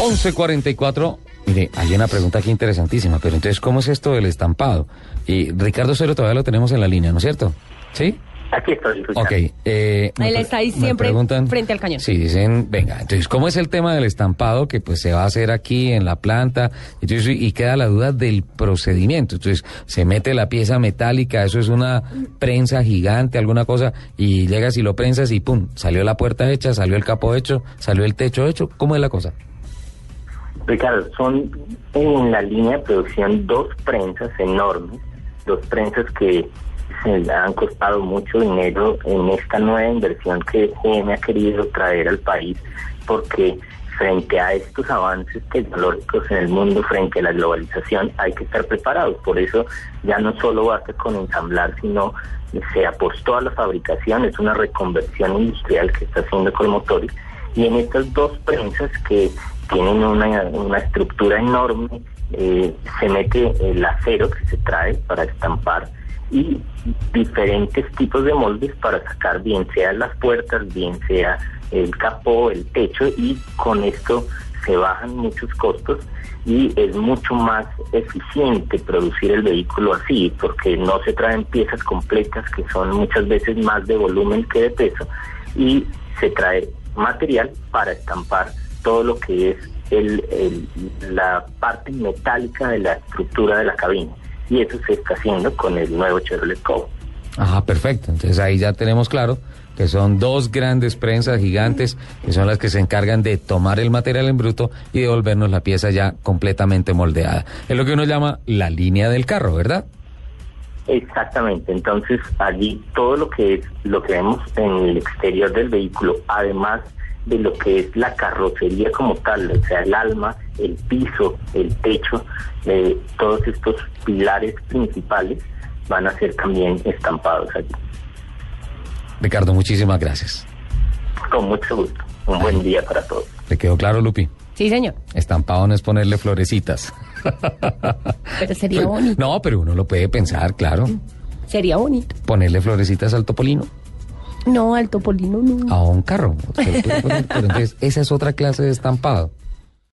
11.44. Mire, hay una pregunta aquí interesantísima, pero entonces, ¿cómo es esto del estampado? Y Ricardo Cero todavía lo tenemos en la línea, ¿no es cierto? ¿Sí? Aquí estoy. Ok. Eh, Él está ahí siempre preguntan- frente al cañón. Sí, dicen, venga, entonces, ¿cómo es el tema del estampado que pues se va a hacer aquí en la planta? Entonces, y queda la duda del procedimiento. Entonces, se mete la pieza metálica, eso es una prensa gigante, alguna cosa, y llegas y lo prensas y pum, salió la puerta hecha, salió el capo hecho, salió el techo hecho. ¿Cómo es la cosa? Ricardo, son en la línea de producción dos prensas enormes, dos prensas que se han costado mucho dinero en esta nueva inversión que GM ha querido traer al país, porque frente a estos avances tecnológicos en el mundo, frente a la globalización, hay que estar preparados. Por eso ya no solo basta con ensamblar, sino se apostó a la fabricación, es una reconversión industrial que está haciendo Colmotoris, y en estas dos prensas que tienen una, una estructura enorme, eh, se mete el acero que se trae para estampar y diferentes tipos de moldes para sacar bien sea las puertas, bien sea el capó, el techo y con esto se bajan muchos costos y es mucho más eficiente producir el vehículo así porque no se traen piezas completas que son muchas veces más de volumen que de peso y se trae material para estampar todo lo que es el, la parte metálica de la estructura de la cabina y eso se está haciendo con el nuevo Chevrolet Cobalt. Ajá, perfecto. Entonces ahí ya tenemos claro que son dos grandes prensas gigantes que son las que se encargan de tomar el material en bruto y devolvernos la pieza ya completamente moldeada. Es lo que uno llama la línea del carro, ¿verdad? Exactamente, entonces allí todo lo que es lo que vemos en el exterior del vehículo, además de lo que es la carrocería como tal, o sea, el alma, el piso, el techo, eh, todos estos pilares principales van a ser también estampados allí. Ricardo, muchísimas gracias. Con mucho gusto. Un buen día para todos. ¿Le quedó claro, Lupi? Sí, señor. Estampado no es ponerle florecitas. Pero sería bonito. No, pero uno lo puede pensar, claro. Sería bonito. Ponerle florecitas al topolino, No, al topolino no. a un carro. Pero entonces, esa es otra clase de estampado.